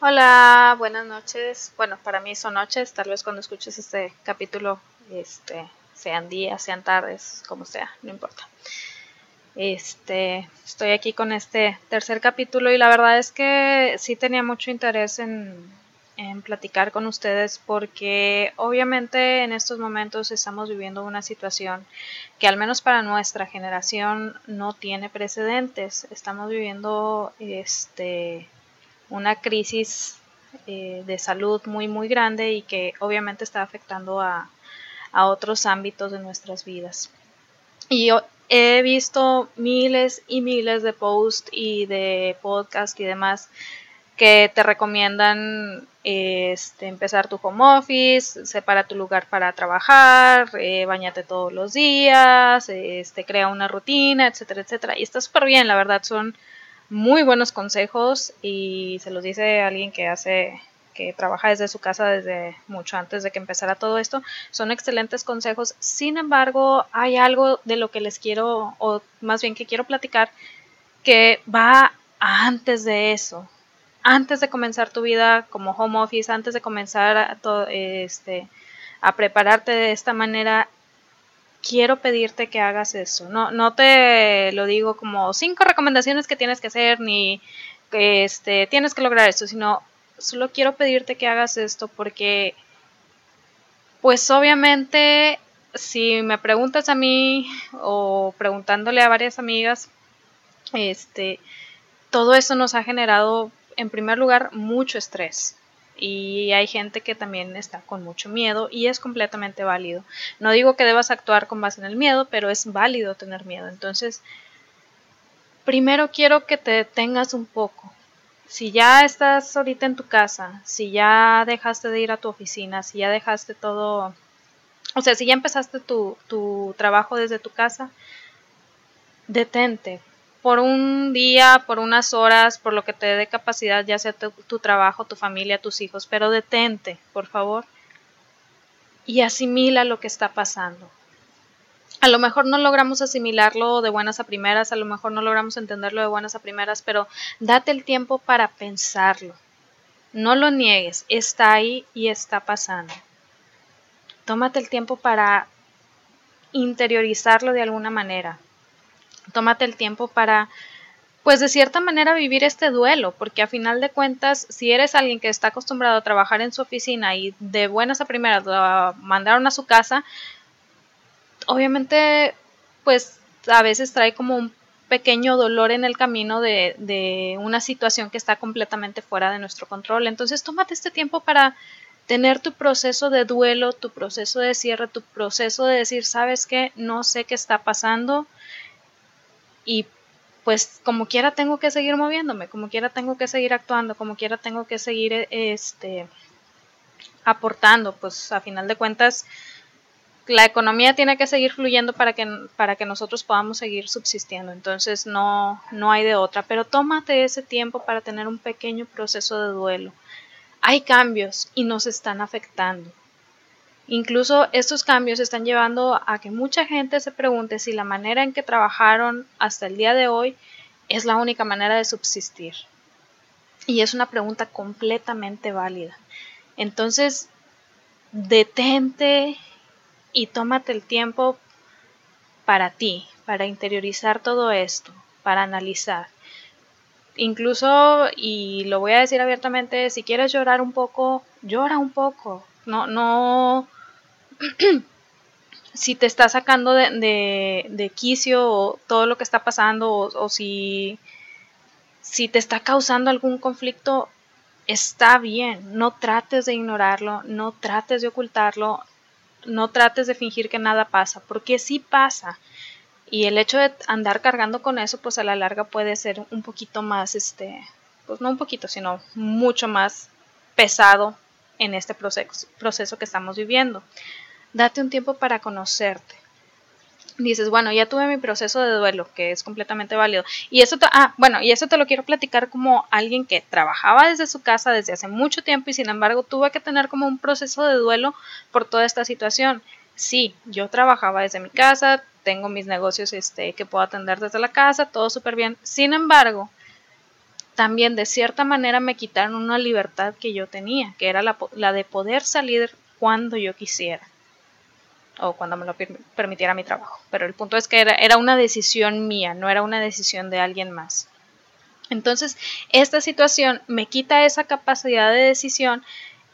Hola, buenas noches. Bueno, para mí son noches, tal vez cuando escuches este capítulo, este, sean días, sean tardes, como sea, no importa. Este, estoy aquí con este tercer capítulo y la verdad es que sí tenía mucho interés en, en platicar con ustedes porque obviamente en estos momentos estamos viviendo una situación que al menos para nuestra generación no tiene precedentes. Estamos viviendo este una crisis eh, de salud muy muy grande y que obviamente está afectando a, a otros ámbitos de nuestras vidas. Y yo he visto miles y miles de posts y de podcasts y demás que te recomiendan este, empezar tu home office, separa tu lugar para trabajar, eh, bañate todos los días, este, crea una rutina, etcétera, etcétera. Y está súper bien, la verdad, son muy buenos consejos y se los dice alguien que hace que trabaja desde su casa desde mucho antes de que empezara todo esto, son excelentes consejos. Sin embargo, hay algo de lo que les quiero, o más bien que quiero platicar, que va antes de eso. Antes de comenzar tu vida como home office, antes de comenzar a, todo, este, a prepararte de esta manera, quiero pedirte que hagas eso. No, no te lo digo como cinco recomendaciones que tienes que hacer, ni este, tienes que lograr esto, sino solo quiero pedirte que hagas esto porque, pues obviamente, si me preguntas a mí o preguntándole a varias amigas, este, todo eso nos ha generado, en primer lugar, mucho estrés. Y hay gente que también está con mucho miedo y es completamente válido. No digo que debas actuar con base en el miedo, pero es válido tener miedo. Entonces, primero quiero que te detengas un poco, si ya estás ahorita en tu casa, si ya dejaste de ir a tu oficina, si ya dejaste todo, o sea, si ya empezaste tu, tu trabajo desde tu casa, detente por un día, por unas horas, por lo que te dé capacidad, ya sea tu, tu trabajo, tu familia, tus hijos, pero detente, por favor, y asimila lo que está pasando a lo mejor no logramos asimilarlo de buenas a primeras, a lo mejor no logramos entenderlo de buenas a primeras, pero date el tiempo para pensarlo. No lo niegues, está ahí y está pasando. Tómate el tiempo para interiorizarlo de alguna manera. Tómate el tiempo para, pues de cierta manera, vivir este duelo, porque a final de cuentas, si eres alguien que está acostumbrado a trabajar en su oficina y de buenas a primeras lo mandaron a su casa, obviamente, pues a veces trae como un pequeño dolor en el camino de, de, una situación que está completamente fuera de nuestro control. Entonces, tómate este tiempo para tener tu proceso de duelo, tu proceso de cierre, tu proceso de decir, sabes qué, no sé qué está pasando y pues como quiera tengo que seguir moviéndome, como quiera tengo que seguir actuando, como quiera tengo que seguir este aportando, pues a final de cuentas la economía tiene que seguir fluyendo para que, para que nosotros podamos seguir subsistiendo. Entonces no, no hay de otra. Pero tómate ese tiempo para tener un pequeño proceso de duelo. Hay cambios y nos están afectando. Incluso estos cambios están llevando a que mucha gente se pregunte si la manera en que trabajaron hasta el día de hoy es la única manera de subsistir. Y es una pregunta completamente válida. Entonces, detente y tómate el tiempo para ti, para interiorizar todo esto, para analizar. Incluso, y lo voy a decir abiertamente, si quieres llorar un poco, llora un poco. No, no. si te está sacando de, quicio todo lo que está pasando, o, o si, si te está causando algún conflicto, está bien. No trates de ignorarlo, no trates de ocultarlo, no trates de fingir que nada pasa, porque sí pasa. Y el hecho de andar cargando con eso, pues a la larga puede ser un poquito más, este, pues no un poquito, sino mucho más pesado en este proceso, proceso que estamos viviendo. Date un tiempo para conocerte dices, bueno, ya tuve mi proceso de duelo, que es completamente válido. Y eso, te, ah, bueno, y eso te lo quiero platicar como alguien que trabajaba desde su casa desde hace mucho tiempo y sin embargo tuve que tener como un proceso de duelo por toda esta situación. Sí, yo trabajaba desde mi casa, tengo mis negocios este, que puedo atender desde la casa, todo súper bien. Sin embargo, también de cierta manera me quitaron una libertad que yo tenía, que era la, la de poder salir cuando yo quisiera o cuando me lo permitiera mi trabajo. Pero el punto es que era, era una decisión mía, no era una decisión de alguien más. Entonces, esta situación me quita esa capacidad de decisión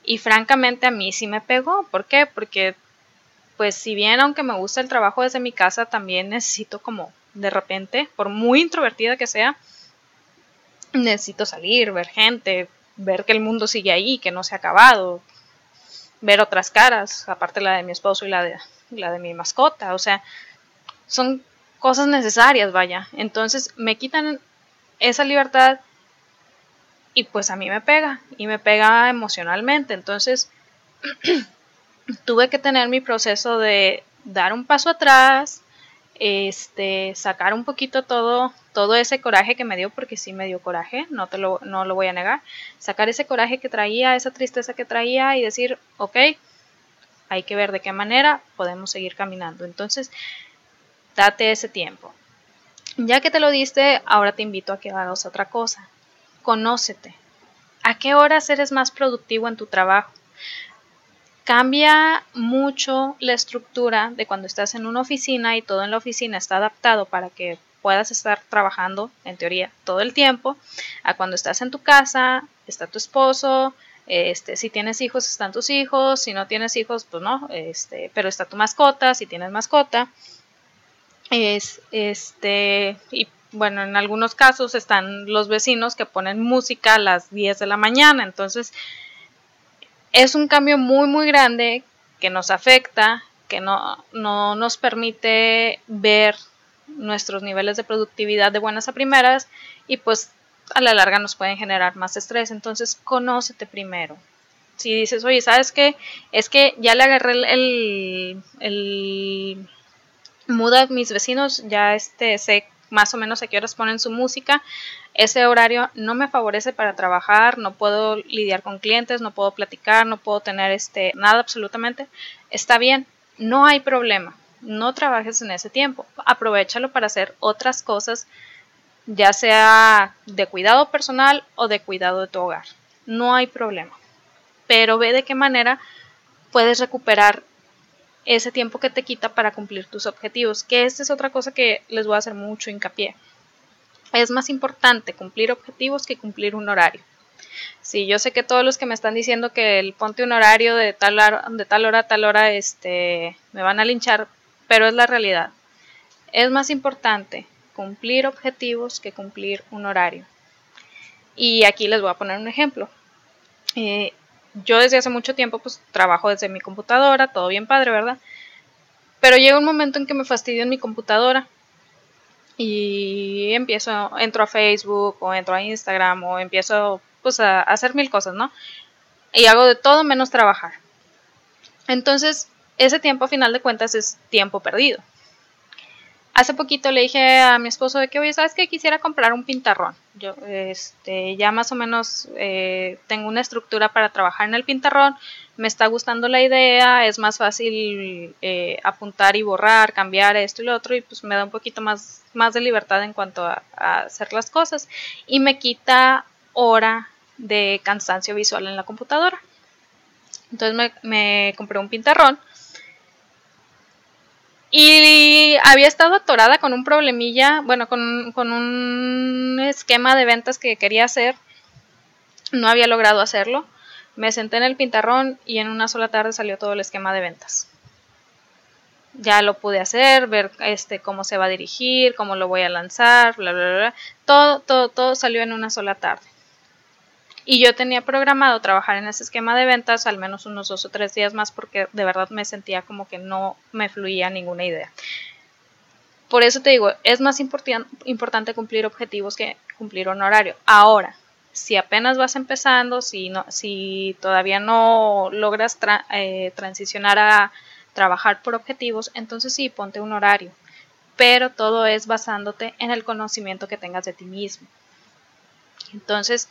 y francamente a mí sí me pegó. ¿Por qué? Porque, pues si bien aunque me gusta el trabajo desde mi casa, también necesito como de repente, por muy introvertida que sea, necesito salir, ver gente, ver que el mundo sigue ahí, que no se ha acabado, ver otras caras, aparte la de mi esposo y la de, la de mi mascota. O sea, son cosas necesarias, vaya. Entonces me quitan esa libertad y pues a mí me pega y me pega emocionalmente. Entonces tuve que tener mi proceso de dar un paso atrás, este, sacar un poquito todo, todo ese coraje que me dio, porque sí me dio coraje, no, te lo, no lo voy a negar, sacar ese coraje que traía, esa tristeza que traía y decir, ok, hay que ver de qué manera podemos seguir caminando. Entonces, date ese tiempo. Ya que te lo diste, ahora te invito a que hagas otra cosa. Conócete. ¿A qué horas eres más productivo en tu trabajo? Cambia mucho la estructura de cuando estás en una oficina y todo en la oficina está adaptado para que puedas estar trabajando, en teoría, todo el tiempo, a cuando estás en tu casa, está tu esposo, este, si tienes hijos, están tus hijos, si no tienes hijos, pues no, este, pero está tu mascota, si tienes mascota. Es, este, y bueno, en algunos casos están los vecinos que ponen música a las 10 de la mañana, entonces es un cambio muy, muy grande que nos afecta, que no, no nos permite ver nuestros niveles de productividad de buenas a primeras y pues a la larga nos pueden generar más estrés. Entonces, conócete primero. Si dices, oye, ¿sabes qué? Es que ya le agarré el, el, mood a mis vecinos, ya este, sé más o menos a qué horas ponen su música. Ese horario no me favorece para trabajar, no puedo lidiar con clientes, no puedo platicar, no puedo tener este, nada absolutamente. Está bien, no hay problema. No trabajes en ese tiempo. Aprovechalo para hacer otras cosas ya sea de cuidado personal o de cuidado de tu hogar. No hay problema. Pero ve de qué manera puedes recuperar ese tiempo que te quita para cumplir tus objetivos, que esta es otra cosa que les voy a hacer mucho hincapié. Es más importante cumplir objetivos que cumplir un horario. Sí, yo sé que todos los que me están diciendo que el ponte un horario de tal, de tal hora a tal hora este, me van a linchar, pero es la realidad. Es más importante cumplir objetivos que cumplir un horario. Y aquí les voy a poner un ejemplo. Eh, yo desde hace mucho tiempo pues trabajo desde mi computadora, todo bien padre, ¿verdad? Pero llega un momento en que me fastidio en mi computadora y empiezo, entro a Facebook o entro a Instagram o empiezo pues a, a hacer mil cosas, ¿no? Y hago de todo menos trabajar. Entonces, ese tiempo a final de cuentas es tiempo perdido. Hace poquito le dije a mi esposo de que, oye, ¿sabes qué? Quisiera comprar un pintarrón. Yo, este, ya más o menos eh, tengo una estructura para trabajar en el pintarrón. Me está gustando la idea, es más fácil eh, apuntar y borrar, cambiar esto y lo otro, y pues me da un poquito más, más de libertad en cuanto a, hacer las cosas. Y me quita hora de cansancio visual en la computadora. Entonces me, me compré un pintarrón y había estado atorada con un problemilla, bueno, con, con, un esquema de ventas que quería hacer. No había logrado hacerlo. Me senté en el pintarrón y en una sola tarde salió todo el esquema de ventas. Ya lo pude hacer, ver este cómo se va a dirigir, cómo lo voy a lanzar, bla bla bla. Todo, todo, todo salió en una sola tarde. Y yo tenía programado trabajar en ese esquema de ventas al menos unos dos o tres días más porque de verdad me sentía como que no me fluía ninguna idea. Por eso te digo, es más importante cumplir objetivos que cumplir un horario. Ahora, si apenas vas empezando, si, no, si todavía no logras eh, transicionar a trabajar por objetivos, entonces sí, ponte un horario. Pero todo es basándote en el conocimiento que tengas de ti mismo. Entonces,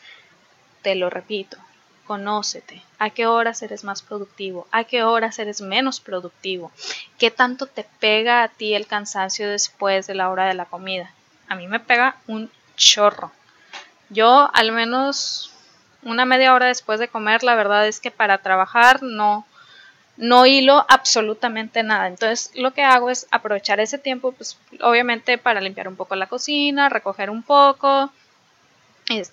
te lo repito, conócete. ¿A qué horas eres más productivo? ¿A qué horas eres menos productivo? ¿Qué tanto te pega a ti el cansancio después de la hora de la comida? A mí me pega un chorro. Yo al menos una media hora después de comer, la verdad es que para trabajar no, no hilo absolutamente nada. Entonces lo que hago es aprovechar ese tiempo, pues obviamente para limpiar un poco la cocina, recoger un poco,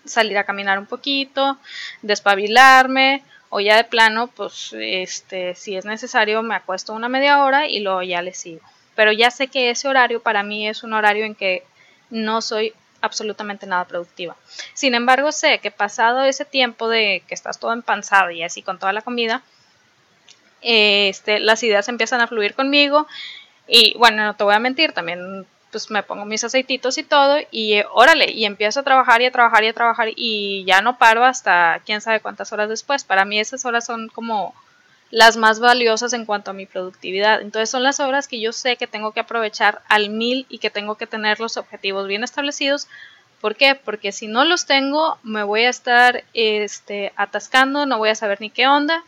salir a caminar un poquito, despabilarme o ya de plano, pues este, si es necesario me acuesto una media hora y luego ya le sigo. Pero ya sé que ese horario para mí es un horario en que no soy absolutamente nada productiva. Sin embargo, sé que pasado ese tiempo de que estás todo empanzado y así con toda la comida, este, las ideas empiezan a fluir conmigo y bueno, no te voy a mentir, también pues me pongo mis aceititos y todo y eh, órale, y empiezo a trabajar y a trabajar y a trabajar y ya no paro hasta quién sabe cuántas horas después. Para mí esas horas son como las más valiosas en cuanto a mi productividad. Entonces son las horas que yo sé que tengo que aprovechar al mil y que tengo que tener los objetivos bien establecidos. ¿Por qué? Porque si no los tengo, me voy a estar este, atascando, no voy a saber ni qué onda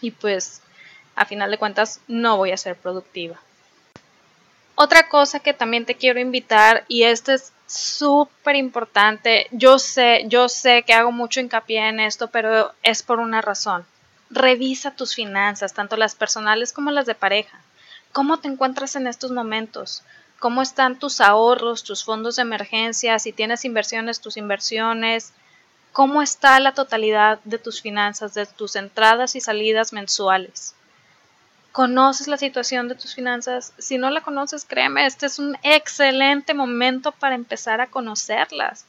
y pues a final de cuentas no voy a ser productiva. Otra cosa que también te quiero invitar y esto es súper importante, yo sé, yo sé que hago mucho hincapié en esto, pero es por una razón. Revisa tus finanzas, tanto las personales como las de pareja. ¿Cómo te encuentras en estos momentos? ¿Cómo están tus ahorros, tus fondos de emergencia? Si tienes inversiones, tus inversiones cómo está la totalidad de tus finanzas, de tus entradas y salidas mensuales. ¿Conoces la situación de tus finanzas? Si no la conoces, créeme, este es un excelente momento para empezar a conocerlas.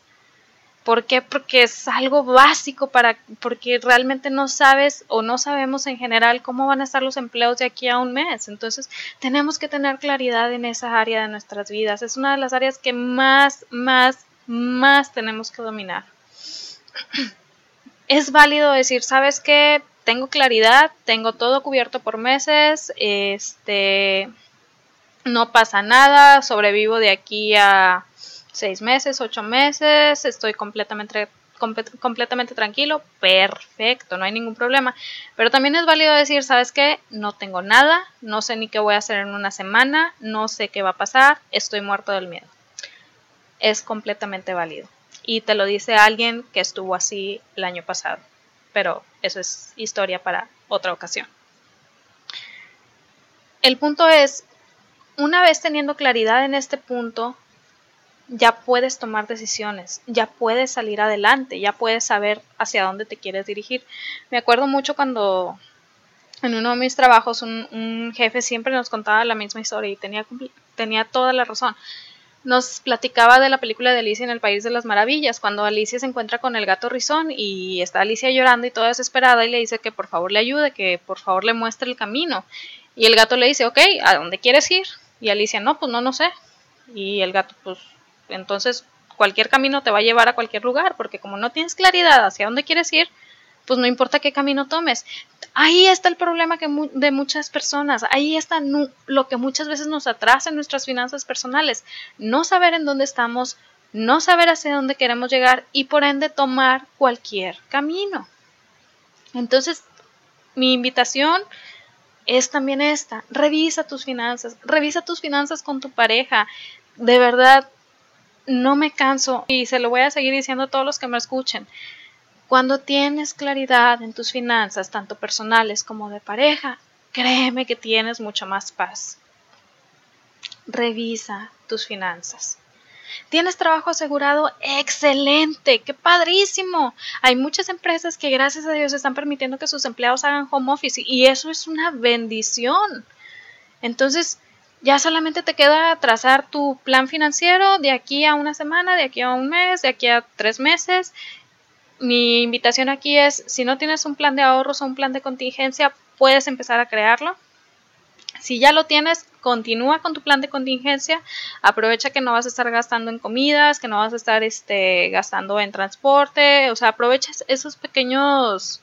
¿Por qué? Porque es algo básico para, porque realmente no sabes o no sabemos en general cómo van a estar los empleos de aquí a un mes. Entonces, tenemos que tener claridad en esa área de nuestras vidas. Es una de las áreas que más, más, más tenemos que dominar es válido decir, ¿sabes qué? Tengo claridad, tengo todo cubierto por meses, este, no pasa nada, sobrevivo de aquí a seis meses, ocho meses, estoy completamente completamente tranquilo, perfecto, no hay ningún problema. Pero también es válido decir, ¿sabes qué? No tengo nada, no sé ni qué voy a hacer en una semana, no sé qué va a pasar, estoy muerto del miedo. Es completamente válido y te lo dice alguien que estuvo así el año pasado. Pero eso es historia para otra ocasión. El punto es, una vez teniendo claridad en este punto, ya puedes tomar decisiones, ya puedes salir adelante, ya puedes saber hacia dónde te quieres dirigir. Me acuerdo mucho cuando en uno de mis trabajos un, jefe siempre nos contaba la misma historia y tenía, tenía toda la razón nos platicaba de la película de Alicia en el País de las Maravillas, cuando Alicia se encuentra con el gato rizón y está Alicia llorando y toda desesperada y le dice que por favor le ayude, que por favor le muestre el camino. Y el gato le dice, ok, ¿a dónde quieres ir? Y Alicia, no, pues no, no sé. Y el gato, pues entonces cualquier camino te va a llevar a cualquier lugar, porque como no tienes claridad hacia dónde quieres ir, pues no importa qué camino tomes. Ahí está el problema que de muchas personas, ahí está lo que muchas veces nos atrasa en nuestras finanzas personales, no saber en dónde estamos, no saber hacia dónde queremos llegar y por ende tomar cualquier camino. Entonces, mi invitación es también esta, revisa tus finanzas, revisa tus finanzas con tu pareja, de verdad, no me canso y se lo voy a seguir diciendo a todos los que me escuchen. Cuando tienes claridad en tus finanzas, tanto personales como de pareja, créeme que tienes mucha más paz. Revisa tus finanzas. ¿Tienes trabajo asegurado? Excelente, qué padrísimo. Hay muchas empresas que gracias a Dios están permitiendo que sus empleados hagan home office y eso es una bendición. Entonces, ya solamente te queda trazar tu plan financiero de aquí a una semana, de aquí a un mes, de aquí a tres meses mi invitación aquí es, si no tienes un plan de ahorros o un plan de contingencia, puedes empezar a crearlo. Si ya lo tienes, continúa con tu plan de contingencia. Aprovecha que no vas a estar gastando en comidas, que no vas a estar este, gastando en transporte. O sea, aprovecha esos pequeños...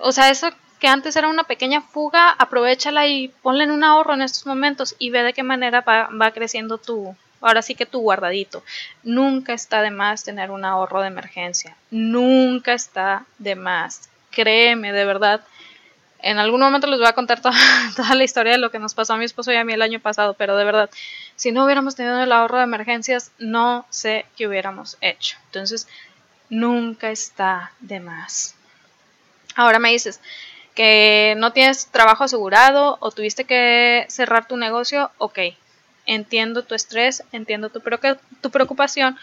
O sea, eso que antes era una pequeña fuga, aprovechala y ponle en un ahorro en estos momentos y ve de qué manera va, va creciendo tu, ahora sí que tu guardadito. Nunca está de más tener un ahorro de emergencia. Nunca está de más. Créeme, de verdad. En algún momento les voy a contar toda, toda, la historia de lo que nos pasó a mi esposo y a mí el año pasado, pero de verdad, si no hubiéramos tenido el ahorro de emergencias, no sé qué hubiéramos hecho. Entonces, nunca está de más. Ahora me dices que no tienes trabajo asegurado o tuviste que cerrar tu negocio, ok, entiendo tu estrés, entiendo tu, tu preocupación.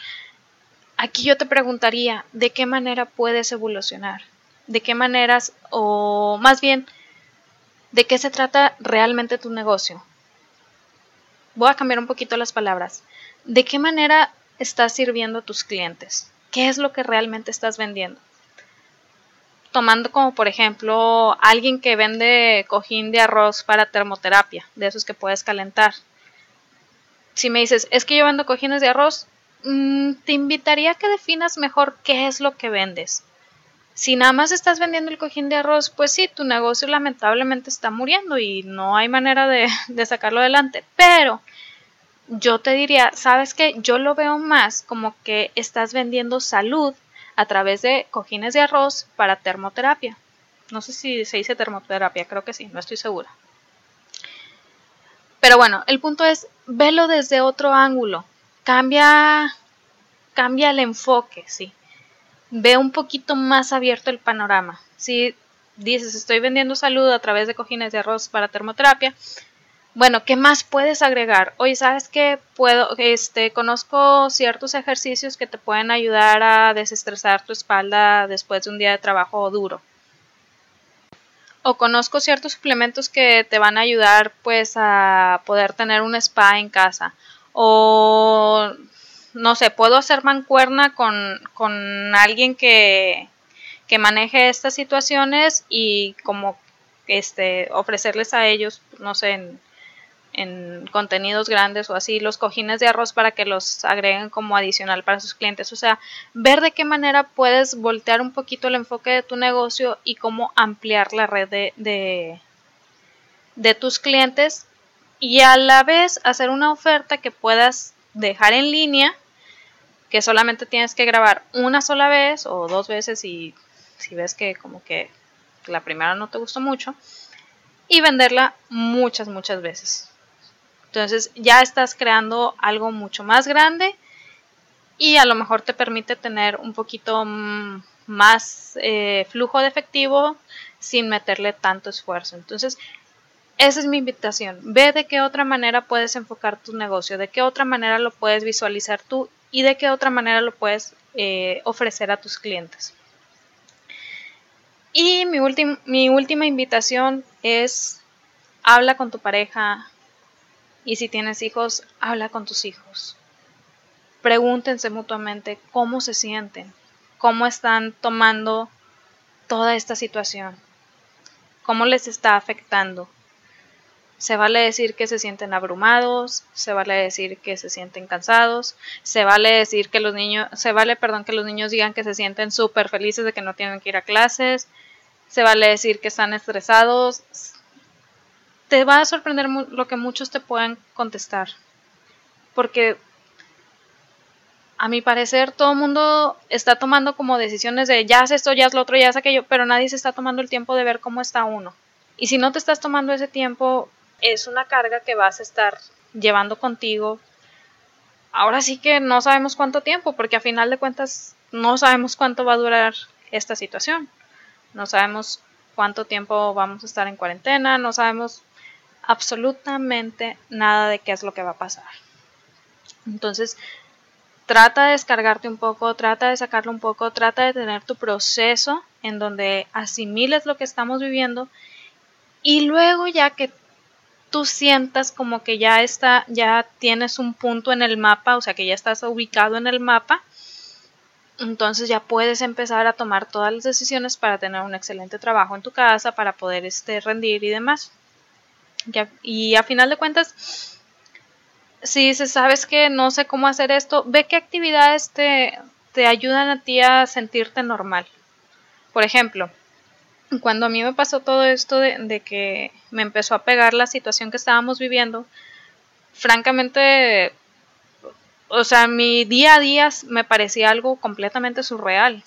Aquí yo te preguntaría, ¿de qué manera puedes evolucionar? ¿De qué maneras, o más bien, de qué se trata realmente tu negocio? Voy a cambiar un poquito las palabras. ¿De qué manera estás sirviendo a tus clientes? ¿Qué es lo que realmente estás vendiendo? Tomando como por ejemplo alguien que vende cojín de arroz para termoterapia, de esos que puedes calentar si me dices, es que yo vendo cojines de arroz, mm, te invitaría a que definas mejor qué es lo que vendes. Si nada más estás vendiendo el cojín de arroz, pues sí, tu negocio lamentablemente está muriendo y no hay manera de, de sacarlo adelante. Pero yo te diría, ¿sabes qué? Yo lo veo más como que estás vendiendo salud a través de cojines de arroz para termoterapia. No sé si se dice termoterapia, creo que sí, no estoy segura. Pero bueno, el punto es, velo desde otro ángulo. Cambia, cambia el enfoque, sí. Ve un poquito más abierto el panorama. Si dices, estoy vendiendo salud a través de cojines de arroz para termoterapia, bueno, ¿qué más puedes agregar? Oye, ¿sabes qué? Puedo, este, conozco ciertos ejercicios que te pueden ayudar a desestresar tu espalda después de un día de trabajo duro o conozco ciertos suplementos que te van a ayudar pues a poder tener un spa en casa. O no sé, puedo hacer mancuerna con, con alguien que, que maneje estas situaciones y como este ofrecerles a ellos, no sé, en, en contenidos grandes o así, los cojines de arroz para que los agreguen como adicional para sus clientes. O sea, ver de qué manera puedes voltear un poquito el enfoque de tu negocio y cómo ampliar la red de, de, tus clientes y a la vez hacer una oferta que puedas dejar en línea, que solamente tienes que grabar una sola vez o dos veces y si ves que como que la primera no te gustó mucho y venderla muchas, muchas veces. Entonces ya estás creando algo mucho más grande y a lo mejor te permite tener un poquito mm, más eh, flujo de efectivo sin meterle tanto esfuerzo. Entonces, esa es mi invitación. Ve de qué otra manera puedes enfocar tu negocio, de qué otra manera lo puedes visualizar tú y de qué otra manera lo puedes eh, ofrecer a tus clientes. Y mi, mi última invitación es habla con tu pareja, y si tienes hijos, habla con tus hijos. Pregúntense mutuamente cómo se sienten, cómo están tomando toda esta situación, cómo les está afectando. Se vale decir que se sienten abrumados, se vale decir que se sienten cansados, se vale decir que los niños, se vale, perdón, que los niños digan que se sienten súper felices de que no tienen que ir a clases, se vale decir que están estresados, te va a sorprender lo que muchos te puedan contestar. Porque a mi parecer todo el mundo está tomando como decisiones de ya haz esto, ya haz lo otro, ya haz aquello, pero nadie se está tomando el tiempo de ver cómo está uno. Y si no te estás tomando ese tiempo, es una carga que vas a estar llevando contigo. Ahora sí que no sabemos cuánto tiempo, porque a final de cuentas no sabemos cuánto va a durar esta situación. No sabemos cuánto tiempo vamos a estar en cuarentena, no sabemos absolutamente nada de qué es lo que va a pasar. Entonces, trata de descargarte un poco, trata de sacarlo un poco, trata de tener tu proceso en donde asimiles lo que estamos viviendo y luego ya que tú sientas como que ya está, ya tienes un punto en el mapa, o sea que ya estás ubicado en el mapa, entonces ya puedes empezar a tomar todas las decisiones para tener un excelente trabajo en tu casa, para poder este, rendir y demás y a final de cuentas, si dices, sabes que no sé cómo hacer esto, ve qué actividades te, te ayudan a ti a sentirte normal. Por ejemplo, cuando a mí me pasó todo esto de, de, que me empezó a pegar la situación que estábamos viviendo, francamente, o sea, mi día a día me parecía algo completamente surreal,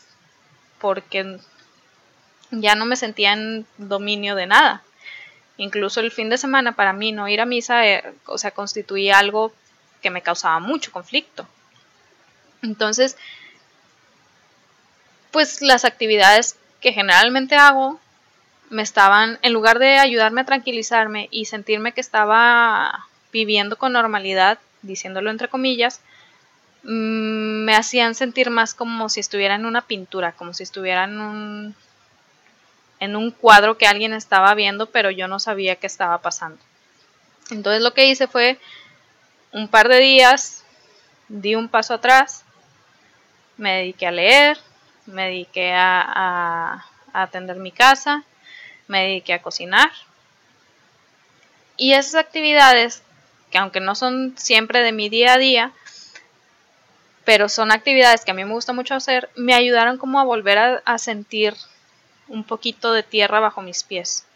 porque ya no me sentía en dominio de nada. Incluso el fin de semana para mí no ir a misa, eh, o sea, constituía algo que me causaba mucho conflicto. Entonces, pues las actividades que generalmente hago me estaban, en lugar de ayudarme a tranquilizarme y sentirme que estaba viviendo con normalidad, diciéndolo entre comillas, mm, me hacían sentir más como si estuviera en una pintura, como si estuviera en un, en un cuadro que alguien estaba viendo, pero yo no sabía qué estaba pasando. Entonces lo que hice fue un par de días, di un paso atrás, me dediqué a leer, me dediqué a, atender mi casa, me dediqué a cocinar. Y esas actividades, que aunque no son siempre de mi día a día, pero son actividades que a mí me gusta mucho hacer, me ayudaron como a volver a, a sentir un poquito de tierra bajo mis pies.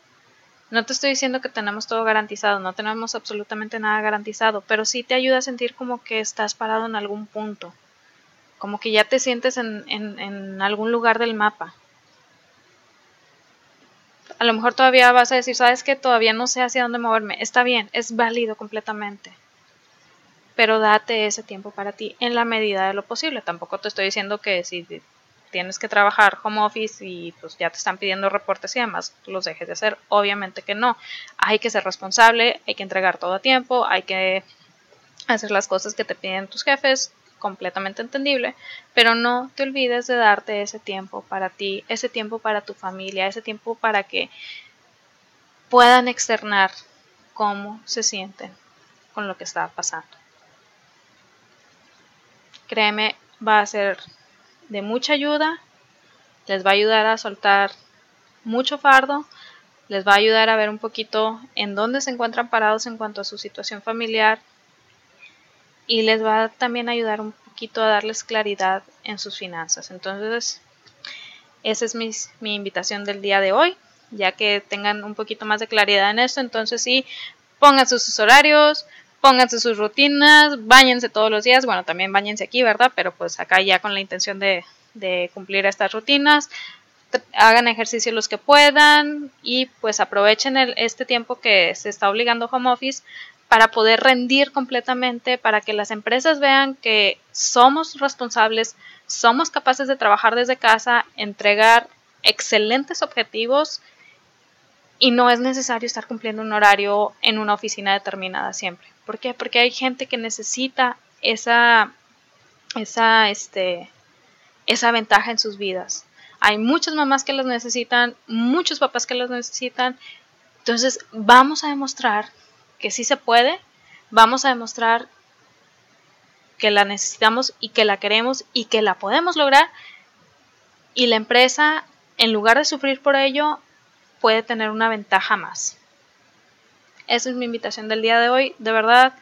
No te estoy diciendo que tenemos todo garantizado, no tenemos absolutamente nada garantizado, pero sí te ayuda a sentir como que estás parado en algún punto, como que ya te sientes en, en, algún lugar del mapa. A lo mejor todavía vas a decir, sabes que todavía no sé hacia dónde moverme. Está bien, es válido completamente. Pero date ese tiempo para ti en la medida de lo posible. Tampoco te estoy diciendo que si tienes que trabajar home office y pues ya te están pidiendo reportes y demás, los dejes de hacer. Obviamente que no. Hay que ser responsable, hay que entregar todo a tiempo, hay que hacer las cosas que te piden tus jefes, completamente entendible, pero no te olvides de darte ese tiempo para ti, ese tiempo para tu familia, ese tiempo para que puedan externar cómo se sienten con lo que está pasando. Créeme, va a ser de mucha ayuda, les va a ayudar a soltar mucho fardo, les va a ayudar a ver un poquito en dónde se encuentran parados en cuanto a su situación familiar, y les va a también ayudar un poquito a darles claridad en sus finanzas. Entonces, esa es mi, mi invitación del día de hoy, ya que tengan un poquito más de claridad en esto. Entonces, sí, pónganse sus horarios, pónganse sus rutinas, bañense todos los días. Bueno, también bañense aquí, ¿verdad? Pero pues acá ya con la intención de, cumplir estas rutinas hagan ejercicio los que puedan y pues aprovechen el, este tiempo que se está obligando home office para poder rendir completamente, para que las empresas vean que somos responsables, somos capaces de trabajar desde casa, entregar excelentes objetivos y no es necesario estar cumpliendo un horario en una oficina determinada siempre. ¿Por qué? Porque hay gente que necesita esa, esa, este, esa ventaja en sus vidas. Hay muchas mamás que las necesitan, muchos papás que las necesitan. Entonces, vamos a demostrar que sí se puede, vamos a demostrar que la necesitamos y que la queremos y que la podemos lograr y la empresa en lugar de sufrir por ello puede tener una ventaja más. Esa es mi invitación del día de hoy. De verdad,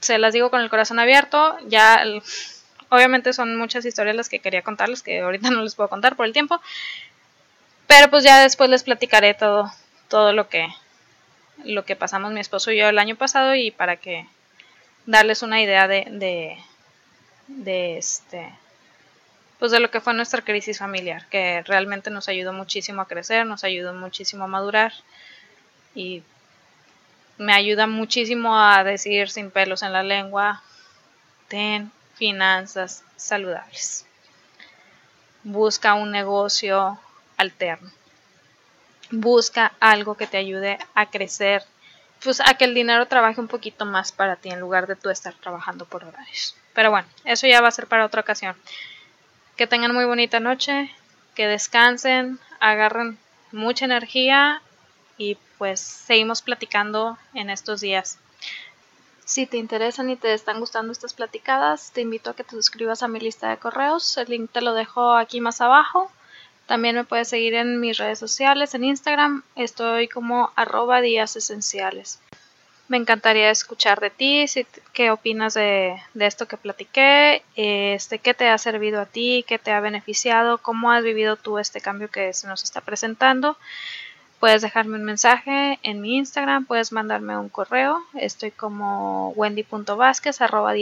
se las digo con el corazón abierto. Ya, obviamente son muchas historias las que quería contarles, que ahorita no les puedo contar por el tiempo. Pero pues ya después les platicaré todo, todo lo que, lo que pasamos mi esposo y yo el año pasado y para que darles una idea de, de, de este pues de lo que fue nuestra crisis familiar, que realmente nos ayudó muchísimo a crecer, nos ayudó muchísimo a madurar y me ayuda muchísimo a decir sin pelos en la lengua, ten finanzas saludables. Busca un negocio alterno busca algo que te ayude a crecer, pues a que el dinero trabaje un poquito más para ti en lugar de tú estar trabajando por horarios. Pero bueno, eso ya va a ser para otra ocasión. Que tengan muy bonita noche, que descansen, agarren mucha energía y pues seguimos platicando en estos días. Si te interesan y te están gustando estas platicadas, te invito a que te suscribas a mi lista de correos. El link te lo dejo aquí más abajo. También me puedes seguir en mis redes sociales, en Instagram, estoy como arroba días esenciales. Me encantaría escuchar de ti, si, qué opinas de, esto que platiqué, este, qué te ha servido a ti, qué te ha beneficiado, cómo has vivido tú este cambio que se nos está presentando. Puedes dejarme un mensaje en mi Instagram, puedes mandarme un correo, estoy como wendy.vásquez arroba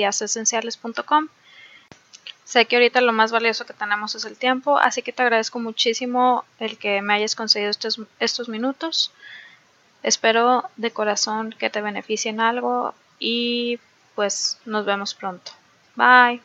Sé que ahorita lo más valioso que tenemos es el tiempo, así que te agradezco muchísimo el que me hayas concedido estos minutos. Espero de corazón que te beneficien algo y pues nos vemos pronto. Bye.